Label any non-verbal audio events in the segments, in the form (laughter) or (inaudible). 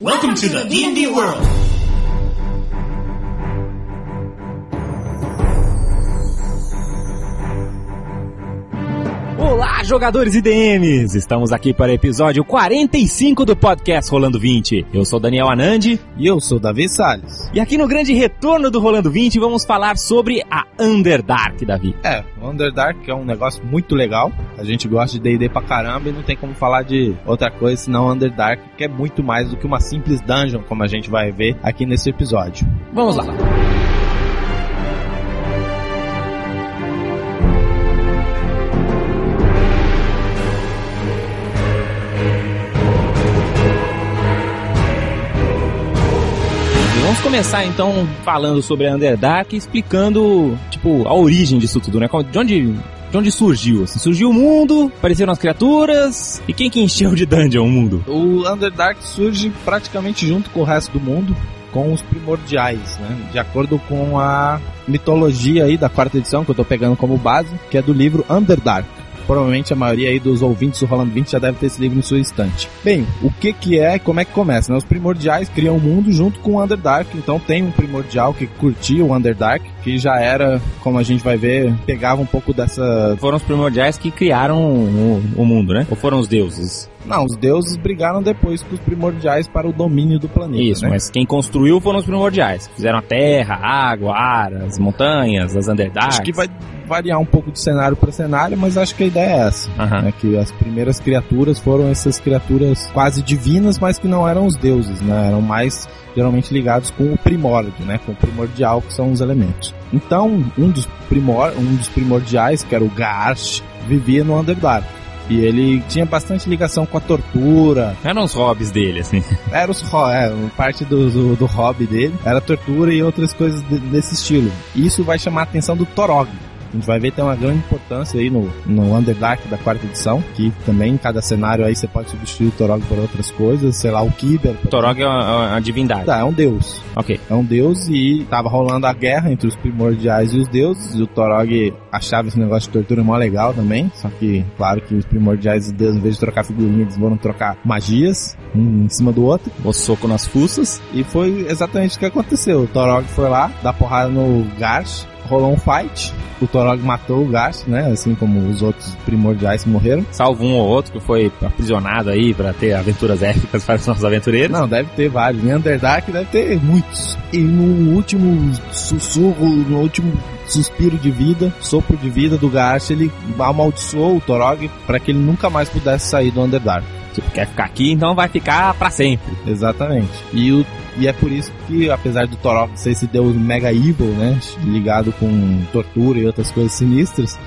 Welcome to the D&D world. Jogadores e DMs! Estamos aqui para o episódio 45 do podcast Rolando 20. Eu sou Daniel Anandi E eu sou Davi Salles. e aqui no grande retorno do Rolando 20 vamos falar sobre a Underdark, Davi. É, o Underdark é um negócio muito legal. A gente gosta de D&D pra caramba e não tem como falar de outra coisa senão Underdark, que é muito mais do que uma simples dungeon, como a gente vai ver aqui nesse episódio. Vamos lá. Vamos começar então falando sobre a Underdark, explicando, tipo, a origem disso tudo, né? De onde, de onde surgiu? Assim, surgiu o mundo, apareceram as criaturas, e quem que encheu de dungeon o mundo? O Underdark surge praticamente junto com o resto do mundo, com os primordiais, né? De acordo com a mitologia aí da quarta edição, que eu tô pegando como base, que é do livro Underdark. Provavelmente a maioria aí dos ouvintes do Rolando 20 já deve ter esse livro em sua estante. Bem, o que que é e como é que começa? Né? Os primordiais criam o mundo junto com o Underdark, então tem um primordial que curtia o Underdark, que já era, como a gente vai ver, pegava um pouco dessa... Foram os primordiais que criaram o, o mundo, né? Ou foram os deuses? Não, os deuses brigaram depois com os primordiais para o domínio do planeta, Isso, né? mas quem construiu foram os primordiais. Fizeram a terra, a água, ar, as montanhas, as Underdarks. Acho que vai variar um pouco de cenário para cenário, mas acho que a ideia é essa. Aham. né, que as primeiras criaturas foram essas criaturas quase divinas, mas que não eram os deuses, né? Eram mais geralmente ligados com o primórdio, né? Com o primordial, que são os elementos. Então, um dos, primor um dos primordiais, que era o Garsh, vivia no Underdark. E ele tinha bastante ligação com a tortura, Eram os hobbies dele, assim. (laughs) era os, é, parte do, do, do hobby dele, era tortura e outras coisas de- desse estilo. E isso vai chamar a atenção do Torog. A gente vai ver que tem uma grande importância aí no, no Underdark da quarta edição, que também em cada cenário aí você pode substituir o Torog por outras coisas, sei lá, o Kiber. Torog é uma, uma divindade. Tá, é um deus. Ok. É um deus e tava rolando a guerra entre os primordiais e os deuses. E o Torog achava esse negócio de tortura mó legal também. Só que, claro que os primordiais e os deuses, em vez de trocar figurinhas, eles foram trocar magias, um em cima do outro. O soco nas fuças. E foi exatamente o que aconteceu. O Torog foi lá, dar porrada no Garch, rolou um fight. O Torog matou o Garch, né? Assim como os outros primordiais morreram. Salvo um ou outro que foi aprisionado aí pra ter aventuras épicas (laughs) para os nossos aventureiros. Não, deve ter vários. Em Underdark deve ter muitos. E no último sussurro, no último suspiro de vida, sopro de vida do Garch, ele amaldiçoou o Torog para que ele nunca mais pudesse sair do Underdark. Tipo, quer ficar aqui, então vai ficar pra sempre. Exatamente. E, o, e é por isso que, apesar do Torog ser esse deus mega evil, né? Ligado com tortura e outras coisas sinistras,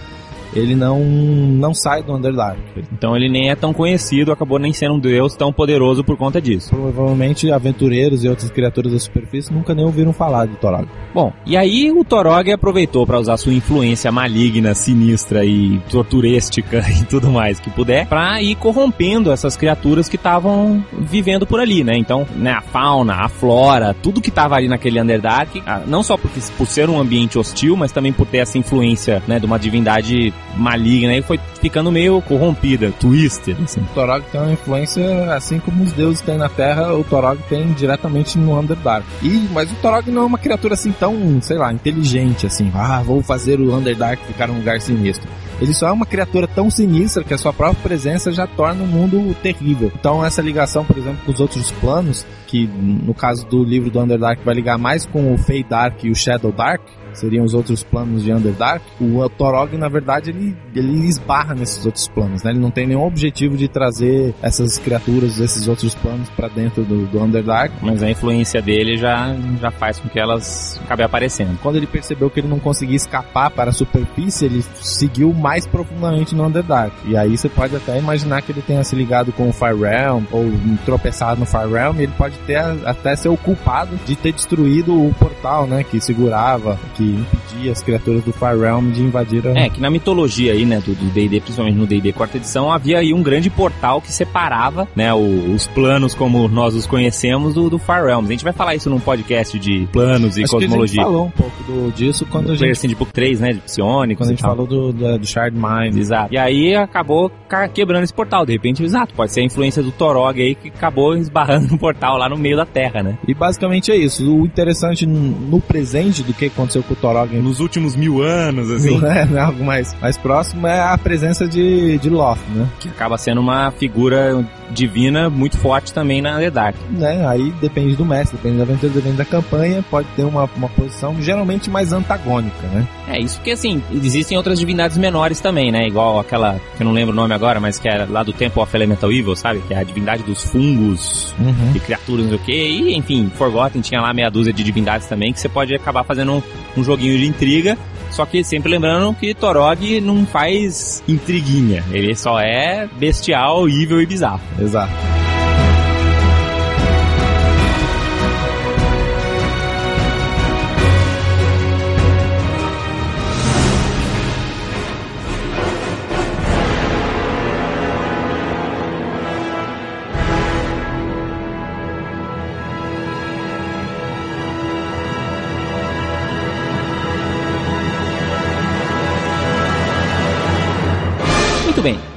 ele não, não sai do Underdark. Então ele nem é tão conhecido, acabou nem sendo um deus tão poderoso por conta disso. Provavelmente aventureiros e outras criaturas da superfície nunca nem ouviram falar do Torog. Bom, e aí o Torog aproveitou para usar sua influência maligna, sinistra e torturística (laughs) e tudo mais que puder, pra ir corrompendo essas criaturas que estavam vivendo por ali, né? Então, né, a fauna, a flora, tudo que tava ali naquele Underdark, ah, não só porque, por ser um ambiente hostil, mas também por ter essa influência, né, de uma divindade maligna e foi ficando meio corrompida, twisted, assim. O Torog tem uma influência, assim como os deuses têm na Terra, o Torog tem diretamente no Underdark. E, mas o Torog não é uma criatura assim tão, sei lá, inteligente assim. Ah, vou fazer o Underdark ficar um lugar sinistro. Ele só é uma criatura tão sinistra que a sua própria presença já torna o mundo terrível. Então essa ligação, por exemplo, com os outros planos, que no caso do livro do Underdark vai ligar mais com o Fey Dark e o Shadow Dark, seriam os outros planos de Underdark, o Torog, na verdade, ele, ele esbarra nesses outros planos, né? Ele não tem nenhum objetivo de trazer essas criaturas desses outros planos pra dentro do, do Underdark. Mas a influência dele já, já faz com que elas acabem aparecendo. Quando ele percebeu que ele não conseguia escapar para a superfície, ele seguiu mais profundamente no Underdark. E aí você pode até imaginar que ele tenha se ligado com o Fire Realm, ou tropeçado no Fire Realm, e ele pode ter até ser o culpado de ter destruído o portal, né? Que segurava, que impedir as criaturas do Far Realm de invadir a... É, que na mitologia aí, né, do D&D, principalmente no D&D quarta edição, havia aí um grande portal que separava, né, o, os planos como nós os conhecemos do, do Far Realms. A gente vai falar isso num podcast de planos e Acho cosmologia. A gente falou um pouco do, disso quando a Player gente, de Book 3, né, de Psionicos quando a gente falou do, do, do Shard Mind. Exato. E aí acabou ca- quebrando esse portal. De repente, exato, pode ser a influência do Torog aí que acabou esbarrando (laughs) no portal lá no meio da Terra, né? E basicamente é isso. O interessante no presente do que aconteceu com o Nos últimos mil anos, né, né, algo mais, mais próximo é a presença de, de Loth, né? que acaba sendo uma figura divina muito forte também na The Dark. né? Aí depende do mestre, depende da aventura, depende da campanha, pode ter uma, uma posição geralmente mais antagônica, né? É, isso porque assim, existem outras divindades menores também, né? Igual aquela, que eu não lembro o nome agora, mas que era lá do Temple of Elemental Evil, sabe? Que é a divindade dos fungos Uhum. e criaturas, não sei o quê. E, enfim, Forgotten tinha lá meia dúzia de divindades também, que você pode acabar fazendo um, um joguinho de intriga. Só que sempre lembrando que Torog não faz intriguinha. Ele só é bestial, evil e bizarro. Exato.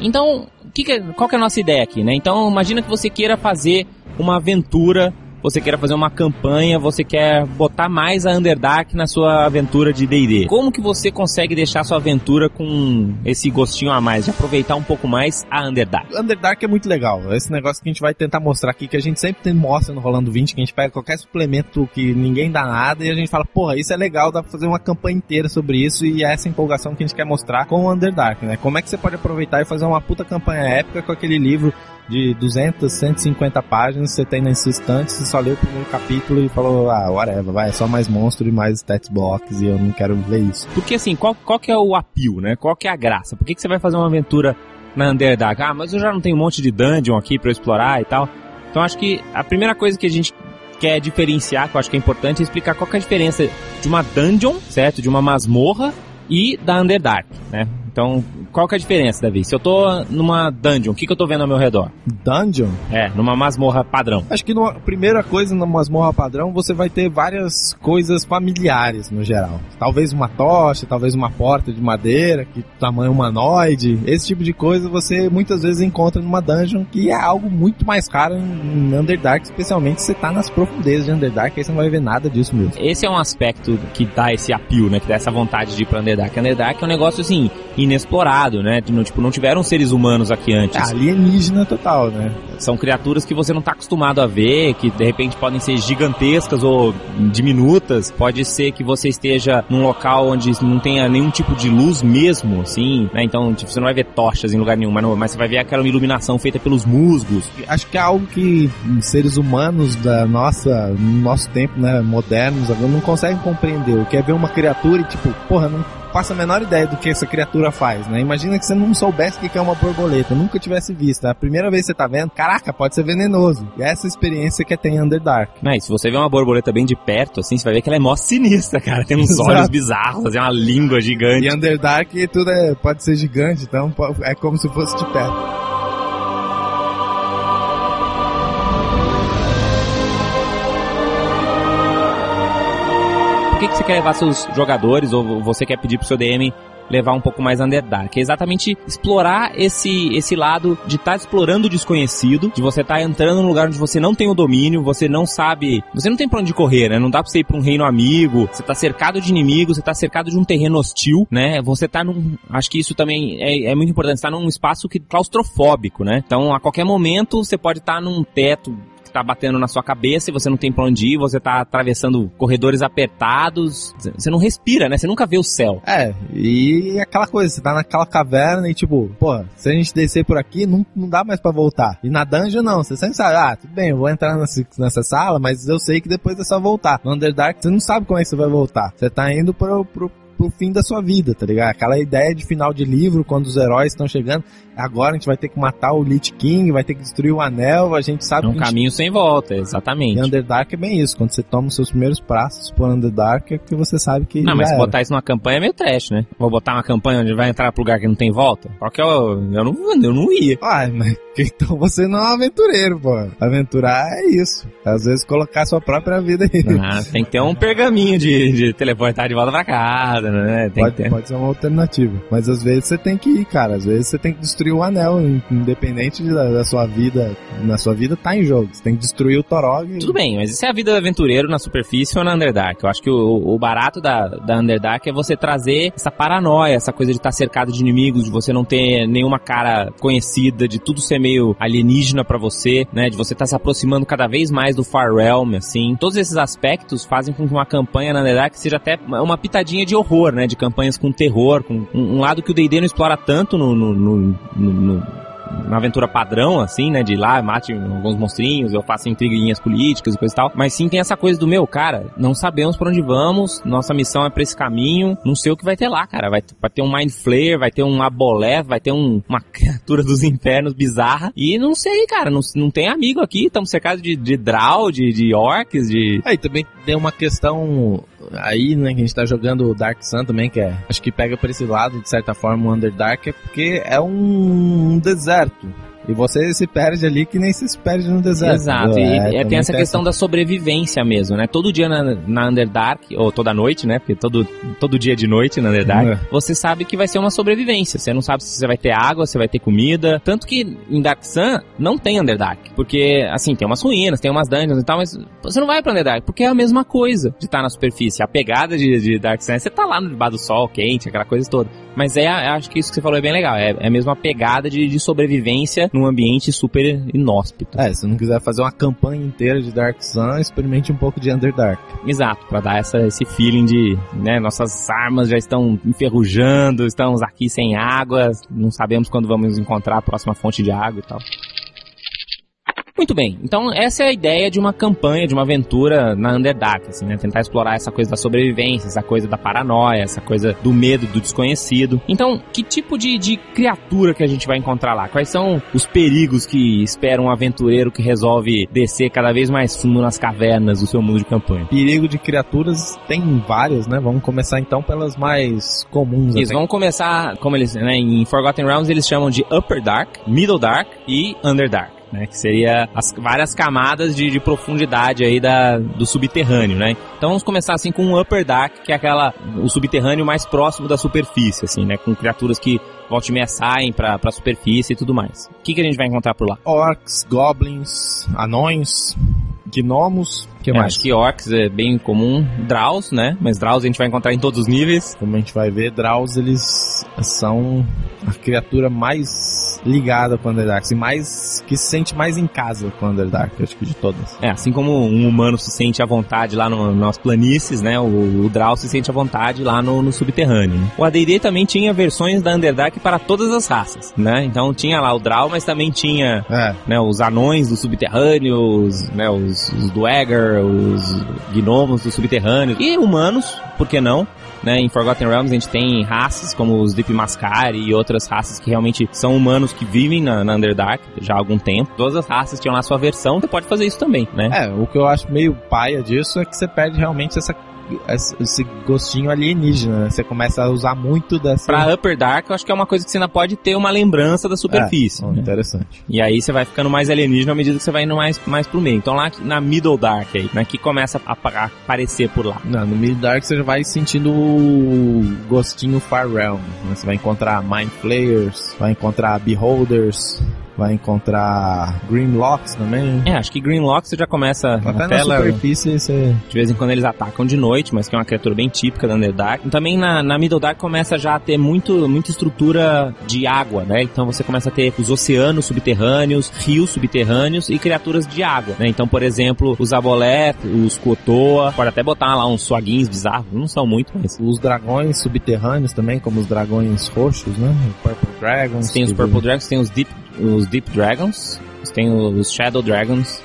Então, que que é- qual que é a nossa ideia aqui, né? Então, imagina que você queira fazer uma aventura, você queira fazer uma campanha, você quer botar mais a Underdark na sua aventura de D&D. Como que você consegue deixar sua aventura com esse gostinho a mais, de aproveitar um pouco mais a Underdark? Underdark é muito legal. Esse negócio que a gente vai tentar mostrar aqui, que a gente sempre tem, mostra no Rolando 20, que a gente pega qualquer suplemento que ninguém dá nada e a gente fala, porra, isso é legal, dá pra fazer uma campanha inteira sobre isso e é essa empolgação que a gente quer mostrar com o Underdark, né? Como é que você pode aproveitar e fazer uma puta campanha épica com aquele livro de 200, 150 páginas, você tem nesse instante, você só leu o primeiro capítulo e falou, ah, whatever, vai, é só mais monstro e mais stats blocks e eu não quero ler isso. Porque assim, qual, qual que é o appeal, né? Qual que é a graça? Por que, que você vai fazer uma aventura na Underdark? Ah, mas eu já não tenho um monte de dungeon aqui eu explorar e tal. Então acho que a primeira coisa que a gente quer diferenciar, que eu acho que é importante, é explicar qual que é a diferença de uma dungeon, certo? De uma masmorra e da Underdark, né? Então, qual que é a diferença, Davi? Se eu tô numa dungeon, o que, que eu tô vendo ao meu redor? Dungeon? É, numa masmorra padrão. Acho que numa primeira coisa, numa masmorra padrão, você vai ter várias coisas familiares no geral. Talvez uma tocha, talvez uma porta de madeira, que tamanho humanoide. Esse tipo de coisa você muitas vezes encontra numa dungeon, que é algo muito mais caro em Underdark, especialmente se você tá nas profundezas de Underdark, aí você não vai ver nada disso mesmo. Esse é um aspecto que dá esse appeal, né? Que dá essa vontade de ir pra Underdark. Underdark é um negócio, assim, inexplorado, né? Não, tipo, não tiveram seres humanos aqui antes. É alienígena total, né? São criaturas que você não tá acostumado a ver, que de repente podem ser gigantescas ou diminutas. Pode ser que você esteja num local onde não tenha nenhum tipo de luz mesmo, assim, né? Então, tipo, você não vai ver tochas em lugar nenhum, mas, não- mas você vai ver aquela iluminação feita pelos musgos. Acho que é algo que seres humanos da nossa, no nosso tempo, né, modernos, não conseguem compreender. O que é ver uma criatura e tipo, porra, não faço a menor ideia do que essa criatura faz, né? Imagina que você não soubesse o que é uma borboleta, nunca tivesse visto. É a primeira vez que você tá vendo, caraca, pode ser venenoso. E é essa experiência que tem em Underdark. Né? E se você vê uma borboleta bem de perto, assim, você vai ver que ela é mó sinistra, cara. Tem uns (laughs) olhos bizarros, tem uma língua gigante. E Underdark tudo é, pode ser gigante, então é como se fosse de perto. Que, que você quer levar seus jogadores ou você quer pedir pro seu DM levar um pouco mais Underdark? É exatamente explorar esse, esse lado de estar explorando o desconhecido, de você estar entrando num lugar onde você não tem o domínio, você não sabe, você não tem pra onde correr, né? Não dá pra você ir pra um reino amigo, você tá cercado de inimigos, você tá cercado de um terreno hostil, né? Você tá num, acho que isso também é, é muito importante, você tá num espaço que claustrofóbico, né? Então, a qualquer momento, você pode estar num teto tá batendo na sua cabeça e você não tem pra onde ir, você tá atravessando corredores apertados, você não respira, né? Você nunca vê o céu. É, e aquela coisa, você tá naquela caverna e tipo, pô, se a gente descer por aqui, não, não dá mais pra voltar. E na dungeon não, você sempre sabe, ah, tudo bem, eu vou entrar nessa, nessa sala, mas eu sei que depois é só voltar. No Underdark, você não sabe como é que você vai voltar. Você tá indo pro, pro, pro fim da sua vida, tá ligado? Aquela ideia de final de livro, quando os heróis estão chegando, agora a gente vai ter que matar o Lich King, vai ter que destruir o anel, a gente sabe É um que a gente caminho sem volta, exatamente. E Underdark é bem isso. Quando você toma os seus primeiros passos por Underdark, é que você sabe que. Não, mas era. botar isso numa campanha é meio trash, né? Vou botar uma campanha onde vai entrar pro lugar que não tem volta? Qual que é o... Eu não, eu não ia. Ah, mas (laughs) então você não é um aventureiro, pô. Aventurar é isso. Às vezes colocar sua própria vida aí. Ah, tem que ter um pergaminho de, de teleportar de volta pra casa, né? Tem Pode, que ter. pode ser uma alternativa. Mas às vezes você tem que ir, cara. Às vezes você tem que destruir o anel, in- independente da, da sua vida. Na sua vida tá em jogo. Você tem que destruir o Torog. Tudo bem, mas isso é a vida do aventureiro na superfície ou na Underdark. Eu acho que o, o barato da, da Underdark é você trazer essa paranoia, essa coisa de estar cercado de inimigos, de você não ter nenhuma cara conhecida, de tudo ser meio alienígena pra você, né? De você estar se aproximando cada vez mais do Far Realm, assim. Todos esses aspectos fazem com que uma campanha na Underdark seja até uma pitadinha de horror, né? De campanhas com terror, com um, um lado que o D&D não explora tanto no- no- no- no- no na aventura padrão, assim, né? De ir lá, mate alguns monstrinhos, eu faço intriguinhas políticas e coisa e tal. Mas sim tem essa coisa do meu, cara, não sabemos pra onde vamos, nossa missão é pra esse caminho, não sei o que vai ter lá, cara. Vai, vai ter um Mind Flayer, vai ter um Aboleth, vai ter um- uma (laughs) criatura dos infernos bizarra. E não sei, cara, não, não tem amigo aqui, estamos cercados de, de Drow, de, de orcs, de. Aí também tem uma questão aí, né, que a gente tá jogando o Dark Sun também, que é, acho que pega por esse lado, de certa forma, o Underdark, é porque é um deserto. E você se perde ali que nem se perde no deserto. Exato, e É, é, tem essa questão da sobrevivência mesmo, né? Todo dia na, na Underdark, ou toda noite, né? Porque todo, todo dia de noite na Underdark, É. você sabe que vai ser uma sobrevivência. Você não sabe se você vai ter água, se vai ter comida. Tanto que em Dark Sun não tem Underdark. Porque, assim, tem umas ruínas, tem umas dungeons e tal, mas você não vai pra Underdark, porque é a mesma coisa de estar na superfície. A pegada de, de Dark Sun é você tá lá no debaixo do sol, quente, aquela coisa toda. Mas é, eu acho que isso que você falou é bem legal. É, é mesmo a pegada de, de sobrevivência num ambiente super inóspito. É, se não quiser fazer uma campanha inteira de Dark Sun, experimente um pouco de Underdark. Exato, pra dar essa, esse feeling de, né, nossas armas já estão enferrujando, estamos aqui sem água, não sabemos quando vamos encontrar a próxima fonte de água e tal. Muito bem, então essa é a ideia de uma campanha, de uma aventura na Underdark, assim, né? Tentar explorar essa coisa da sobrevivência, essa coisa da paranoia, essa coisa do medo do desconhecido. Então, que tipo de, de criatura que a gente vai encontrar lá? Quais são os perigos que espera um aventureiro que resolve descer cada vez mais fundo nas cavernas do seu mundo de campanha? Perigo de criaturas tem várias, né? Vamos começar então pelas mais comuns. Eles até. vão começar, como eles, né, em Forgotten Realms eles chamam de Upper Dark, Middle Dark e Underdark. Né, que seria as várias camadas de, de profundidade aí da, do subterrâneo, né? Então vamos começar assim com o Upper Dark, que é aquela o subterrâneo mais próximo da superfície, assim, né? Com criaturas que volte meia saem pra, pra superfície e tudo mais. O que, que a gente vai encontrar por lá? Orcs, goblins, anões, gnomos, que É, mais? Acho que orcs é bem comum, Draus, né? Mas Draus a gente vai encontrar em todos os níveis. Como a gente vai ver, Draus, eles são a criatura mais ligada com o Underdark, assim, mais, que se sente mais em casa com o Underdark, acho que de todas. É, assim como um humano se sente à vontade lá no, nas planícies, né? O, o Drow se sente à vontade lá no, no subterrâneo. né? O AD&D também tinha versões da Underdark para todas as raças, né? Então tinha lá o Drow, mas também tinha É, né, os anões do subterrâneo, os, né, os, os Os gnomos do subterrâneo e humanos, por que não? Né, em Forgotten Realms a gente tem raças como os Deep Mascari e outras raças que realmente são humanos que vivem na, na Underdark já há algum tempo. Todas as raças tinham lá sua versão, você pode fazer isso também, né? é, o que eu acho meio paia disso é que você perde realmente essa, esse gostinho alienígena, né? Você começa a usar muito dessa... Pra Upper Dark, eu acho que é uma coisa que você ainda pode ter uma lembrança da superfície. É, né? interessante. E aí você vai ficando mais alienígena à medida que você vai indo mais, mais pro meio. Então lá na Middle Dark aí, né, que começa a, aparecer por lá. Não, no Mid Dark você já vai sentindo o gostinho Far Realm. né? Você vai encontrar Mind Flayers, vai encontrar Beholders, vai encontrar Grimlocks também. É, acho que Greenlock você já começa Até na na tela. superfície você. De vez em quando eles atacam de noite, mas que é uma criatura bem típica da Underdark. Também na, na Middle Dark começa já a ter muito, muita estrutura de água, né? Então você começa a ter os oceanos subterrâneos, rios subterrâneos e criaturas de água, né? Então, por exemplo, os Aboleth, os Kotoa, pode até botar lá uns suaguinhos bizarros, não são muito, mas... Os dragões subterrâneos também, como os dragões roxos, né? O Purple Dragons. Tem os Purple Dragons, tem os Deep, os Deep Dragons, tem os Shadow Dragons,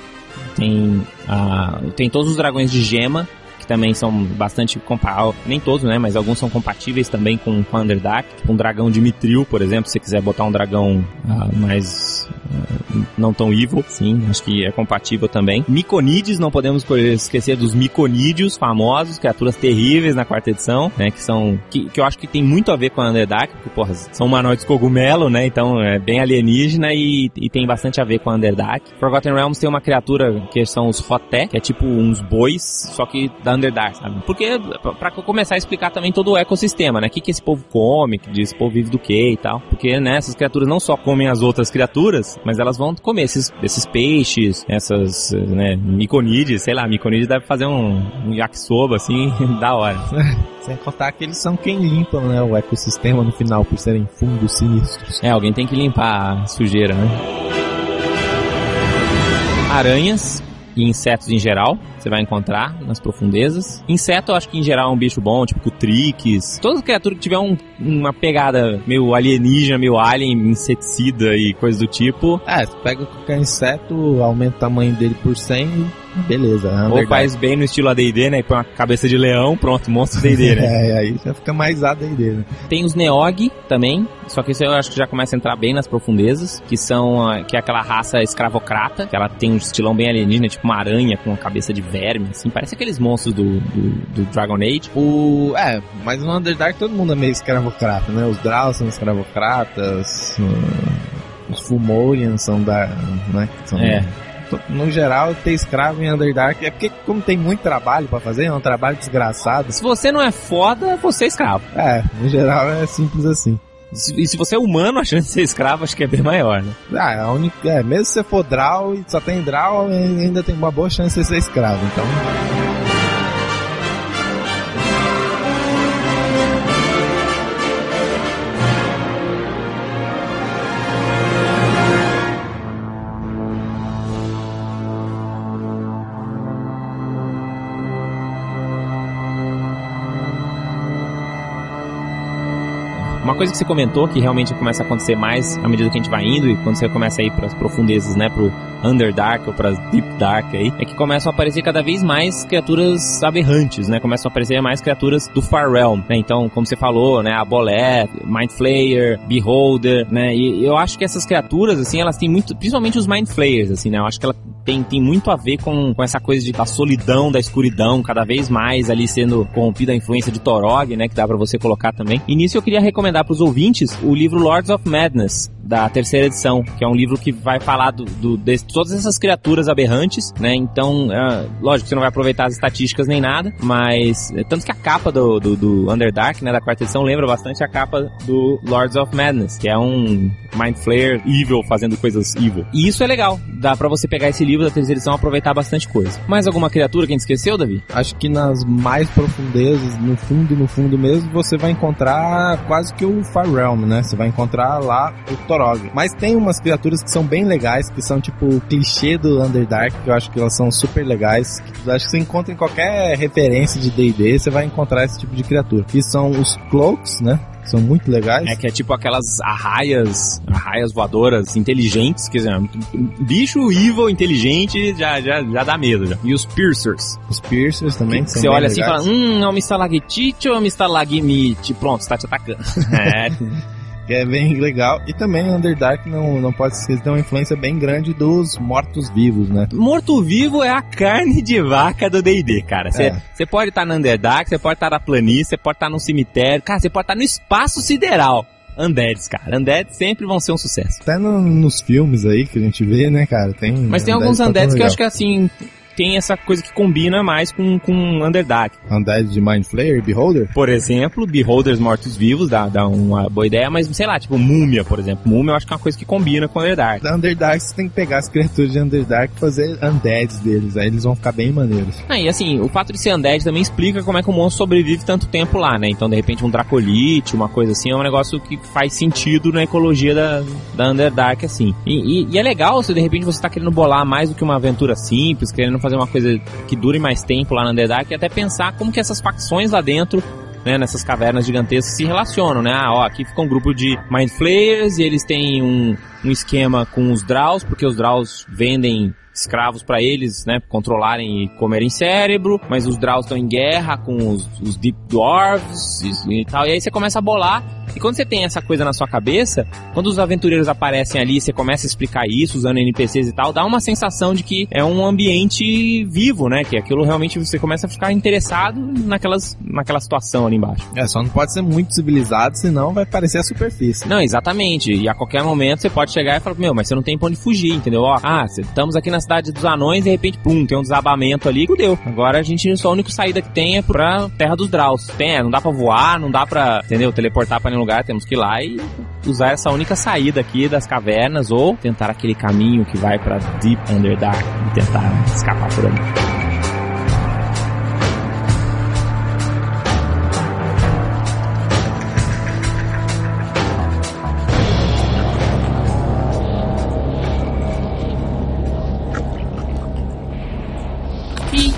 tem, ah, tem todos os dragões de gema, que também são bastante comparáveis, nem todos, né, mas alguns são compatíveis também com, com Underdark, tipo um dragão de Mithril, por exemplo, se quiser botar um dragão uh, mais uh, não tão evil, sim, acho que é compatível também. Miconides, não podemos esquecer dos Miconídeos famosos, criaturas terríveis na quarta edição, né, que são que, que eu acho que tem muito a ver com Underdark, porque porra, são humanoides cogumelo, né, então é bem alienígena e, e tem bastante a ver com Underdark. Forgotten Realms tem uma criatura que são os Hoté, que é tipo uns bois, só que da Underdark, sabe? Porque para começar a explicar também todo o ecossistema, né? O que, que esse povo come, que esse povo vive do que e tal. Porque, né, essas criaturas não só comem as outras criaturas, mas elas vão comer esses, esses peixes, essas, né, miconides, sei lá, miconides deve fazer um, um yakisoba, assim, (laughs) da hora. (laughs) Sem contar que eles são quem limpam, né, o ecossistema no final, por serem fungos sinistros. É, alguém tem que limpar a sujeira, né? Aranhas, e insetos em geral, você vai encontrar nas profundezas. Inseto, eu acho que em geral é um bicho bom, tipo Cutrix. Toda criatura que tiver um, uma pegada meio alienígena, meio alien, inseticida e coisa do tipo. É, você pega qualquer inseto, aumenta o tamanho dele por 100 beleza. É Ou faz bem no estilo AD&D, né? E põe uma cabeça de leão, pronto, monstro D&D, né? (laughs) é, aí já fica mais AD&D, né? Tem os Neog também, só que isso eu acho que já começa a entrar bem nas profundezas, que são, que é aquela raça escravocrata, que ela tem um estilão bem alienígena, tipo uma aranha com uma cabeça de verme, assim, parece aqueles monstros do, do, do Dragon Age. O, é, mas no Underdark todo mundo é meio escravocrata, né? Os Drow são escravocratas, os Fumorians são da, né? São é no geral, ter escravo em Underdark é porque, como tem muito trabalho para fazer, é um trabalho desgraçado. Se você não é foda, você é escravo. É, no geral é simples assim. E se você é humano, a chance de ser escravo acho que é bem maior, né? Ah, a única, é, mesmo se você for Draw e só tem Draw, ainda tem uma boa chance de ser escravo, então... coisa que você comentou que realmente começa a acontecer mais à medida que a gente vai indo e quando você começa a ir para as profundezas, né, pro Underdark ou para Deep Dark aí, é que começam a aparecer cada vez mais criaturas aberrantes, né? Começam a aparecer mais criaturas do Far Realm, né? Então, como você falou, né, a Boleth, Mind Flayer, Beholder, né? E eu acho que essas criaturas assim, elas têm muito, principalmente os Mind Flayers, assim, né? Eu acho que ela tem, tem muito a ver com, com essa coisa de, da solidão, da escuridão, cada vez mais ali sendo corrompida a influência de Torog, né? Que dá para você colocar também. E nisso eu queria recomendar para os ouvintes o livro Lords of Madness, da terceira edição, que é um livro que vai falar do, do de todas essas criaturas aberrantes, né? Então, é, lógico, você não vai aproveitar as estatísticas nem nada, mas é, tanto que a capa do, do, do, Underdark, né, da quarta edição, lembra bastante a capa do Lords of Madness, que é um Mind Flayer evil fazendo coisas evil. E isso é legal, dá para você pegar esse livro da terceira edição e aproveitar bastante coisa. Mais alguma criatura que a gente esqueceu, Davi? Acho que nas mais profundezas, no fundo, no fundo mesmo, você vai encontrar quase que o Far Realm, né? Você vai encontrar lá o Torog. Mas tem umas criaturas que são bem legais, que são tipo o clichê do Underdark, que eu acho que elas são super legais. Que acho que você encontra em qualquer referência de D&D, você vai encontrar esse tipo de criatura. Que são os Cloaks, né? são muito legais. É que é tipo aquelas arraias, arraias voadoras inteligentes, quer dizer, bicho evil inteligente já, já, já dá medo já. E os piercers. Os piercers também que Você olha assim legais. e fala, hum, é uma estalactite ou é uma estalagmite? Pronto, está te atacando. (laughs) é (laughs) que é bem legal. E também Underdark não, não pode esquecer, tem uma influência bem grande dos mortos-vivos, né? Morto-vivo é a carne de vaca do D&D, cara. Você é. pode estar tá no Underdark, você pode estar tá na planície, você pode estar tá no cemitério, cara, você pode estar tá no espaço sideral. Undeads, cara. Undeads sempre vão ser um sucesso. Até no, nos filmes aí que a gente vê, né, cara? Tem Mas tem alguns Undeads que eu acho que assim, tem essa coisa que combina mais com, com Underdark. Undead de Mind Flayer, Beholder? Por exemplo, Beholders mortos-vivos dá, dá uma boa ideia, mas sei lá, tipo Múmia, por exemplo. Múmia eu acho que é uma coisa que combina com Underdark. Da Underdark você tem que pegar as criaturas de Underdark e fazer Undeads deles, aí eles vão ficar bem maneiros. Ah, e assim, o fato de ser Undead também explica como é que o monstro sobrevive tanto tempo lá, né? Então, de repente, um Dracolite, uma coisa assim, é um negócio que faz sentido na ecologia da, da Underdark, assim. E, e, e é legal se de repente você tá querendo bolar mais do que uma aventura simples, querendo fazer uma coisa que dure mais tempo lá na Underdark e até pensar como que essas facções lá dentro né, nessas cavernas gigantescas se relacionam, né? Ah, ó, aqui fica um grupo de Mind Flayers e eles têm um, um esquema com os Draws, porque os Draws vendem escravos para eles, né, controlarem e comerem cérebro, mas os Draws estão em guerra com os, os Deep Dwarves e, e tal, e aí você começa a bolar e quando você tem essa coisa na sua cabeça, quando os aventureiros aparecem ali, você começa a explicar isso usando NPCs e tal, dá uma sensação de que é um ambiente vivo, né? Que aquilo realmente você começa a ficar interessado naquelas, naquela situação ali embaixo. É, só não pode ser muito civilizado, senão vai parecer a superfície. Não, exatamente. E a qualquer momento você pode chegar e falar, meu, mas você não tem pra onde fugir, entendeu? Ó, ah, estamos aqui na cidade dos anões e de repente, pum, tem um desabamento ali, fudeu. Agora a gente, só a única saída que tem é pra Terra dos Draus. Tem, é, não dá pra voar, não dá pra, entendeu, teleportar pra nenhum lugar, temos que ir lá e usar essa única saída aqui das cavernas ou tentar aquele caminho que vai para Deep Underdark e tentar escapar por ali.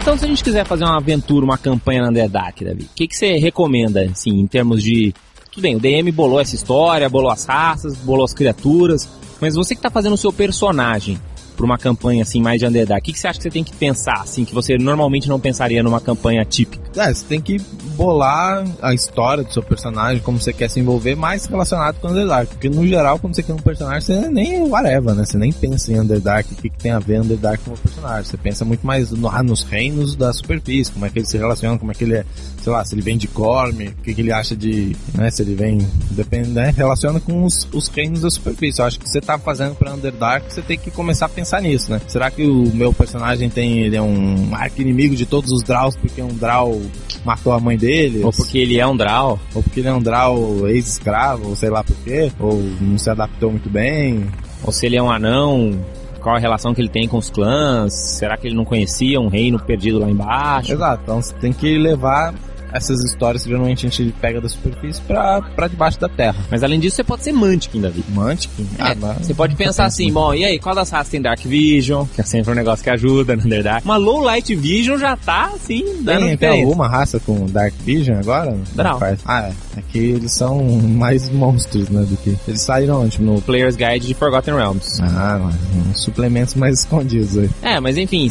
então, se a gente quiser fazer uma aventura, uma campanha na Underdark, Davi, o que, que você recomenda, assim, em termos de tudo bem, o DM bolou essa história, bolou as raças, bolou as criaturas, mas você que está fazendo o seu personagem, para uma campanha assim mais de Underdark, o que, que, você acha que você tem que pensar, assim, que você normalmente não pensaria numa campanha típica? É, você tem que bolar a história do seu personagem, como você quer se envolver, mais relacionado com Underdark. Porque no geral, quando você quer um personagem, você nem whatever, né? Você nem pensa em Underdark, o que, que tem a ver Underdark com o personagem. Você pensa muito mais no, ah, nos reinos da superfície, como é que ele se relaciona, como é que ele é, sei lá, se ele vem de Gorm, o que, que ele acha de, né, se ele vem, depende, né? Relaciona com os, os reinos da superfície. Eu acho que você tá fazendo pra Underdark, você tem que começar a pensar pensar nisso, né? Será que o meu personagem tem ele é um arco inimigo de todos os Draws porque um Draw matou a mãe dele? Ou porque ele é um Draw? Ou porque ele é um Draw ex-escravo, ou sei lá por quê? Ou não se adaptou muito bem? Ou se ele é um anão, qual a relação que ele tem com os clãs? Será que ele não conhecia um reino perdido lá embaixo? Exato, então você tem que levar essas histórias que geralmente a gente pega da superfície pra, pra debaixo da terra. Mas além disso, você pode ser Mantiquin, Davi. Mantiquin? É, ah, você pode pensar assim, bom, e aí, qual das raças tem Dark Vision? Que é sempre um negócio que ajuda (laughs) no Underdark. Uma Low Light Vision já tá, assim, dando Tem, tem alguma raça com Dark Vision agora? Não. Ah, é. É que eles são mais (laughs) monstros, né, do que... Eles saíram onde? No Player's Guide de Forgotten Realms. Ah, suplementos mais (laughs) escondidos aí. É, mas enfim,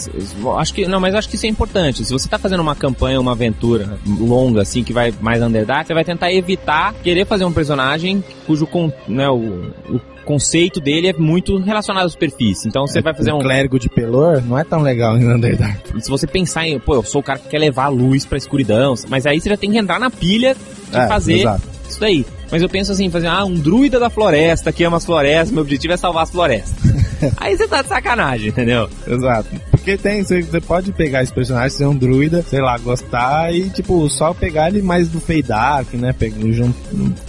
acho que... Não, mas acho que isso é importante. Se você tá fazendo uma campanha, uma aventura longa, assim, que vai mais Underdark, você vai tentar evitar querer fazer um personagem cujo, né, o, o conceito dele é muito relacionado à superfície. Então você é, vai fazer um. clérigo de pelor não é tão legal em Underdark. Se você pensar em, pô, eu sou o cara que quer levar a luz pra escuridão, mas aí você já tem que entrar na pilha de é, fazer exato. isso daí. Mas eu penso assim, fazer, ah, um druida da floresta que ama as florestas, meu objetivo é salvar as florestas. (laughs) Aí você tá de sacanagem, entendeu? Exato. Porque tem, você, pode pegar esse personagem, ser um druida, sei lá, gostar e, tipo, só pegar ele mais do Fade Dark, né? Pegar, junto,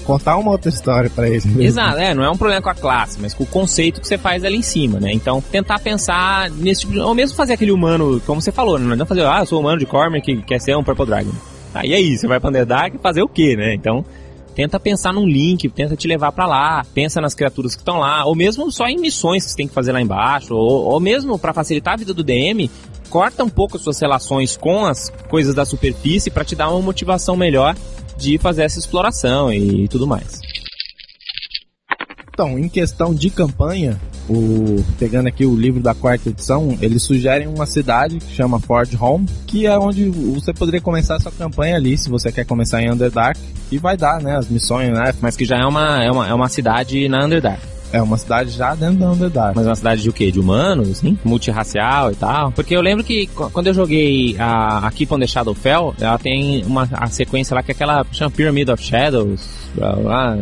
contar uma outra história pra ele. Mesmo. Exato, é, não é um problema com a classe, mas com o conceito que você faz ali em cima, né? Então, tentar pensar nesse tipo de, Ou mesmo fazer aquele humano, como você falou, né? Não fazer, ah, eu sou humano de Cormer que quer ser um Purple Dragon. Aí é isso, você vai pra Underdark fazer o quê, né? Então, tenta pensar num link, tenta te levar para lá, pensa nas criaturas que estão lá, ou mesmo só em missões que você tem que fazer lá embaixo, ou, ou mesmo para facilitar a vida do DM, corta um pouco as suas relações com as coisas da superfície para te dar uma motivação melhor de fazer essa exploração e tudo mais. Então, em questão de campanha, o, pegando aqui o livro da quarta edição, eles sugerem uma cidade que chama Ford Home, que é onde você poderia começar a sua campanha ali, se você quer começar em Underdark, e vai dar, né, as missões, né? Mas que já é uma, é uma, é uma cidade na Underdark. É uma cidade já dentro da Underdark. Mas uma cidade de o quê? De humanos, assim? Multirracial e tal? Porque eu lembro que quando eu joguei a, a Keep on the Shadowfell, ela tem uma a sequência lá que é aquela chama Pyramid of Shadows, blá, blá,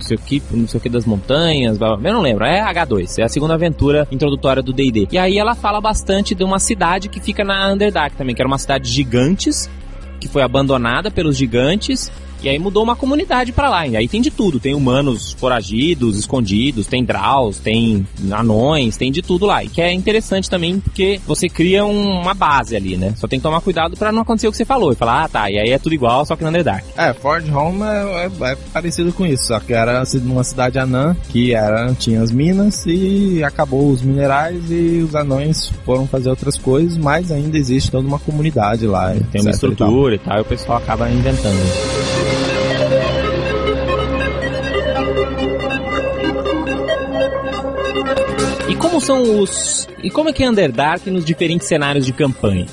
não sei o que, não sei o que das montanhas, blá, blá, eu não lembro, é H2, é a segunda aventura introdutória do D&D. E aí ela fala bastante de uma cidade que fica na Underdark também, que era uma cidade de gigantes, que foi abandonada pelos gigantes e aí mudou uma comunidade para lá. E aí tem de tudo. Tem humanos foragidos, escondidos, tem draus, tem anões, tem de tudo lá. E que é interessante também porque você cria um, uma base ali, né? Só tem que tomar cuidado para não acontecer o que você falou. E falar, ah tá, e aí é tudo igual, só que no Underdark. É, Ford Home é, é, é, parecido com isso. Só que era uma cidade anã que era, tinha as minas e acabou os minerais e os anões foram fazer outras coisas, mas ainda existe toda uma comunidade lá. Tem uma estrutura e tal. e tal, e o pessoal acaba inventando. São os. E como é que é Underdark nos diferentes cenários de campanha?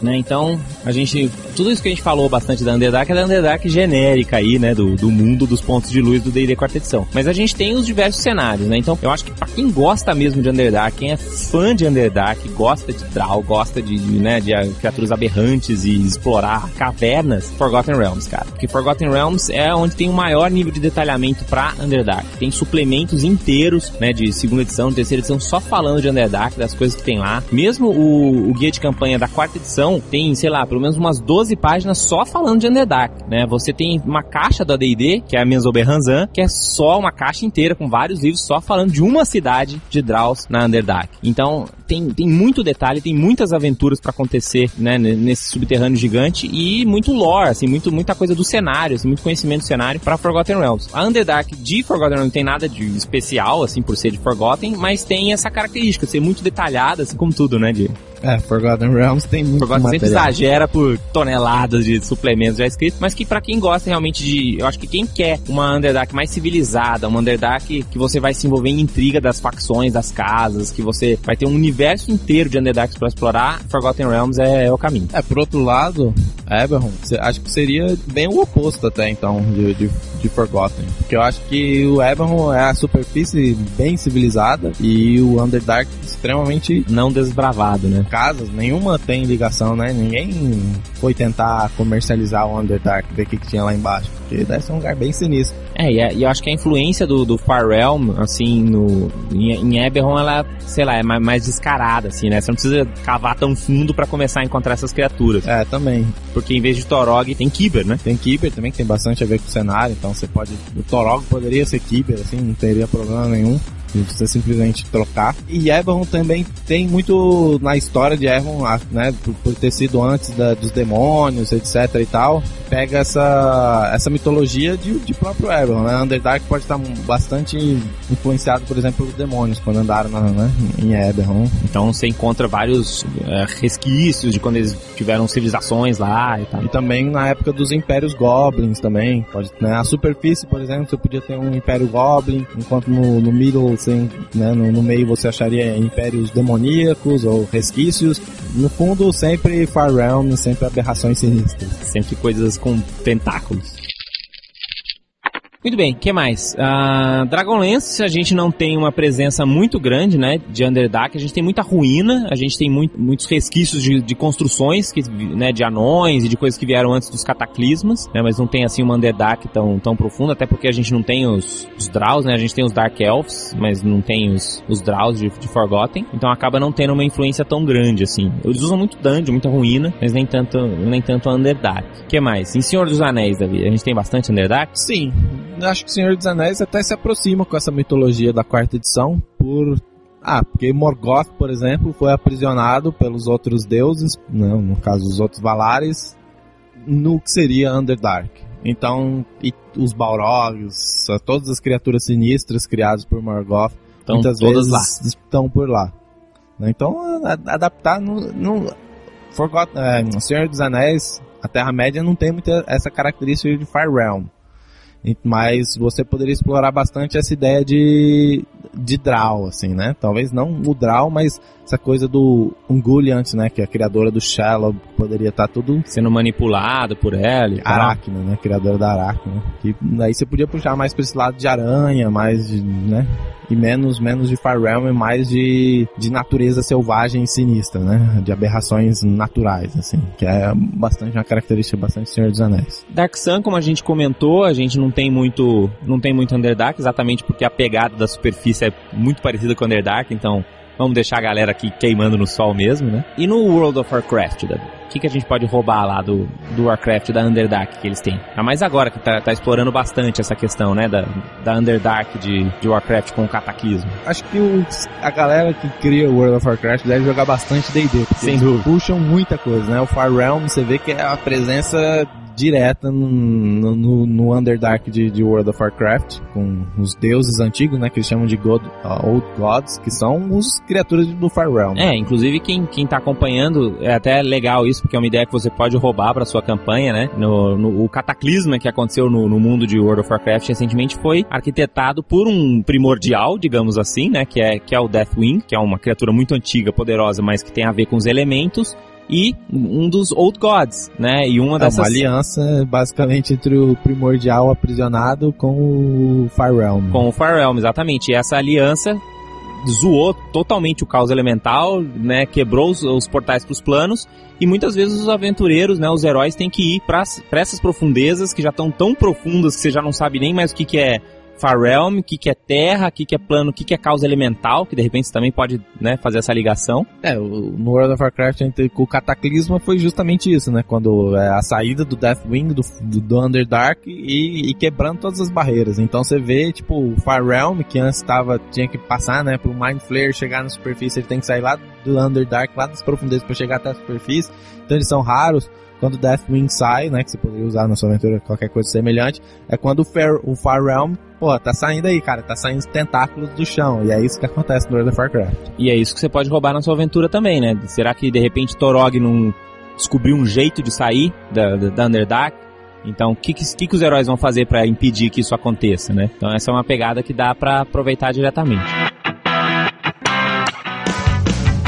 Né? Então, a gente. Tudo isso que a gente falou bastante da Underdark é da Underdark genérica aí, né? Do, do mundo dos pontos de luz do D&D quarta edição. Mas a gente tem os diversos cenários, né? Então, eu acho que pra quem gosta mesmo de Underdark, quem é fã de Underdark, gosta de Draw, gosta de, de, né, de criaturas aberrantes e explorar cavernas, Forgotten Realms, cara. Porque Forgotten Realms é onde tem o maior nível de detalhamento pra Underdark. Tem suplementos inteiros, né? De segunda edição, de terceira edição, só falando de Underdark, das coisas que tem lá. Mesmo o, o guia de campanha da quarta edição tem, sei lá, pelo menos umas 12 páginas só falando de Underdark, né? Você tem uma caixa da D&D, que é a Menzober Hanzan, que é só uma caixa inteira com vários livros só falando de uma cidade de Draus na Underdark. Então, tem, tem muito detalhe, tem muitas aventuras para acontecer, né, nesse subterrâneo gigante e muito lore, assim, muito, muita coisa do cenário, assim, muito conhecimento do cenário para Forgotten Realms. A Underdark de Forgotten Realms não tem nada de especial, assim, por ser de Forgotten, mas tem essa característica, ser muito detalhada, assim como tudo, né, de é, Forgotten Realms tem muito Forgotten material. sempre exagera por toneladas de suplementos já escritos, mas que para quem gosta realmente de... Eu acho que quem quer uma Underdark mais civilizada, uma Underdark que você vai se envolver em intriga das facções, das casas, que você vai ter um universo inteiro de Underdarks para explorar, Forgotten Realms é, é, o caminho. É, por outro lado, Eberron, acho que seria bem o oposto até então de, de, de Forgotten. Porque eu acho que o Eberron é a superfície bem civilizada e o Underdark extremamente não desbravado, né? casas, nenhuma tem ligação, né? Ninguém foi tentar comercializar o Underdark, ver o que, que tinha lá embaixo, porque deve ser um lugar bem sinistro. É, e, é, eu acho que a influência do, do Far Realm, assim, no, em, em Eberron, ela, sei lá, é mais, mais, descarada, assim, né? Você não precisa cavar tão fundo para começar a encontrar essas criaturas. É, também. Porque em vez de Torog, tem Kiber, né? Tem Kiber também, que tem bastante a ver com o cenário, então você pode... O Torog poderia ser Kiber, assim, não teria problema nenhum você simplesmente trocar. E Eberron também tem muito na história de Eberron, né, por, por ter sido antes da, dos demônios, etc e tal, pega essa, essa mitologia de, de próprio Eberron, né? Underdark pode estar bastante influenciado, por exemplo, pelos demônios quando andaram na, né, em Eberron. Então você encontra vários é, resquícios de quando eles tiveram civilizações lá e tal. E também na época dos impérios goblins também. Pode, né? A superfície, por exemplo, você podia ter um império goblin, enquanto no, no middle assim, né, no, no, meio você acharia impérios demoníacos ou resquícios. No fundo, sempre Far Realm, sempre aberrações sinistras. Sempre coisas com tentáculos. Muito bem, o que mais? Uh, Dragonlance, a gente não tem uma presença muito grande, né, de Underdark. A gente tem muita ruína, a gente tem muito, muitos resquícios de, de, construções, que, né, de anões e de coisas que vieram antes dos cataclismas, né, mas não tem, assim, uma Underdark tão, tão profunda, até porque a gente não tem os, os Draws, né, a gente tem os Dark Elves, mas não tem os, os Draws de, de Forgotten, então acaba não tendo uma influência tão grande, assim. Eles usam muito Dungeon, muita ruína, mas nem tanto, nem tanto Underdark. O que mais? Em Senhor dos Anéis, Davi, a gente tem bastante Underdark? Sim acho que o Senhor dos Anéis até se aproxima com essa mitologia da quarta edição por ah, porque Morgoth, por exemplo, foi aprisionado pelos outros deuses, não, no caso os outros Valares, no que seria Underdark. Então, os Balrogs, todas as criaturas sinistras criadas por Morgoth, estão muitas vezes lá. estão por lá. Então, adaptar no, no Forgot, é, Senhor dos Anéis, a Terra-média não tem muita essa característica de Fire Realm. Mas você poderia explorar bastante essa ideia de, de Draw, assim, né? Talvez não o Draw, mas essa coisa do Ungoliant, né? Que é a criadora do Shallow, poderia estar tá tudo... Sendo manipulado por ela Aracna, né? Criadora da Aracna. Que daí você podia puxar mais para esse lado de aranha, mais de, né? E menos, menos de Realm e mais de, de natureza selvagem e sinistra, né? De aberrações naturais, assim. Que é bastante uma característica bastante Senhor dos Anéis. Dark Sun, como a gente comentou, a gente não tem muito, não tem muito Underdark, exatamente porque a pegada da superfície é muito parecida com Underdark, então Vamos deixar a galera aqui queimando no sol mesmo, né? E no World of Warcraft, Davi? O que, que a gente pode roubar lá do, do Warcraft, da Underdark que eles têm? A mais agora que tá, tá explorando bastante essa questão, né? Da, da Underdark de, de Warcraft com o cataclismo. Acho que o, a galera que cria o World of Warcraft deve jogar bastante D&D. Sem dúvida. puxam muita coisa, né? O Far Realm, você vê que é a presença direta no, no, no Underdark de, de, World of Warcraft, com os deuses antigos, né, que eles chamam de God, uh, Old Gods, que são os criaturas do Far Realm. É, inclusive quem, quem tá acompanhando, é até legal isso, porque é uma ideia que você pode roubar para sua campanha, né? No, no, o cataclisma que aconteceu no, no mundo de World of Warcraft recentemente foi arquitetado por um primordial, digamos assim, né, que é, que é o Deathwing, que é uma criatura muito antiga, poderosa, mas que tem a ver com os elementos, e um dos Old Gods, né? E uma dessas... É uma aliança basicamente entre o primordial aprisionado com o Far Realm. Com o Far Realm, exatamente. E essa aliança zoou totalmente o caos elemental, né? Quebrou os, os portais para os planos e muitas vezes os aventureiros, né? Os heróis têm que ir para essas profundezas que já estão tão profundas que você já não sabe nem mais o que, que é Far Realm, o que, que é terra, o que, que é plano, o que, que é causa elemental, que de repente você também pode né, fazer essa ligação. É, no World of Warcraft o cataclisma foi justamente isso, né? Quando é a saída do Deathwing, do, do, Underdark e, e, quebrando todas as barreiras. Então você vê, tipo, o Far Realm, que antes tava, tinha que passar, né, pro Mind Flayer chegar na superfície, ele tem que sair lá do Underdark, lá das profundezas para chegar até a superfície. Então eles são raros quando o Deathwing sai, né, que você poderia usar na sua aventura qualquer coisa semelhante, é quando o, Fair, o Far Realm, pô, tá saindo aí, cara, tá saindo tentáculos do chão, e é isso que acontece no World of Warcraft. E é isso que você pode roubar na sua aventura também, né? Será que de repente Torog não descobriu um jeito de sair da, da, da Underdark? Então, o que, que, que, os heróis vão fazer para impedir que isso aconteça, né? Então, essa é uma pegada que dá para aproveitar diretamente.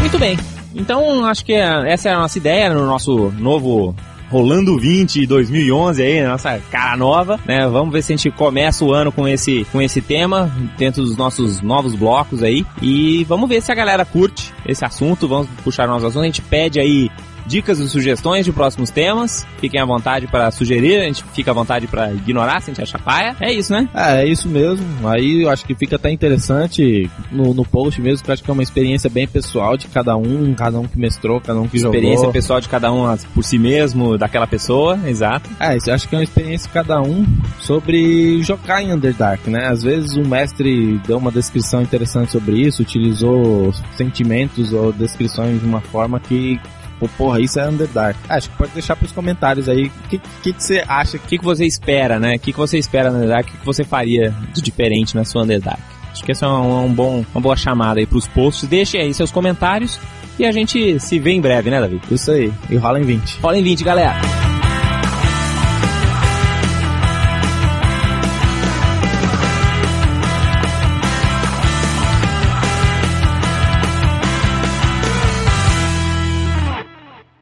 Muito bem. Então, acho que essa é a nossa ideia no nosso novo Rolando 20 2011 aí, nossa cara nova, né? Vamos ver se a gente começa o ano com esse, com esse tema dentro dos nossos novos blocos aí. E vamos ver se a galera curte esse assunto. Vamos puxar nossos assuntos. A gente pede aí dicas e sugestões de próximos temas. Fiquem à vontade para sugerir, a gente fica à vontade para ignorar se a gente achar paia. É isso, né? É, é isso mesmo. Aí eu acho que fica até interessante no, no post mesmo, que eu acho que é uma experiência bem pessoal de cada um, cada um que mestrou, cada um que experiência jogou. Experiência pessoal de cada um por si mesmo, daquela pessoa, exato. É, eu acho que é uma experiência de cada um sobre jogar em Underdark, né? Às vezes o mestre deu uma descrição interessante sobre isso, utilizou sentimentos ou descrições de uma forma que Pô, porra, isso é Underdark. Ah, acho que pode deixar pros comentários aí. O que, que, que, você acha? O que, que você espera, né? O que, que você espera no Underdark? O que, que você faria de diferente na sua Underdark? Acho que essa é um, um bom, uma boa chamada aí pros posts. Deixem aí seus comentários e a gente se vê em breve, né, Davi? Isso aí. E rola em 20. Rola em 20, galera.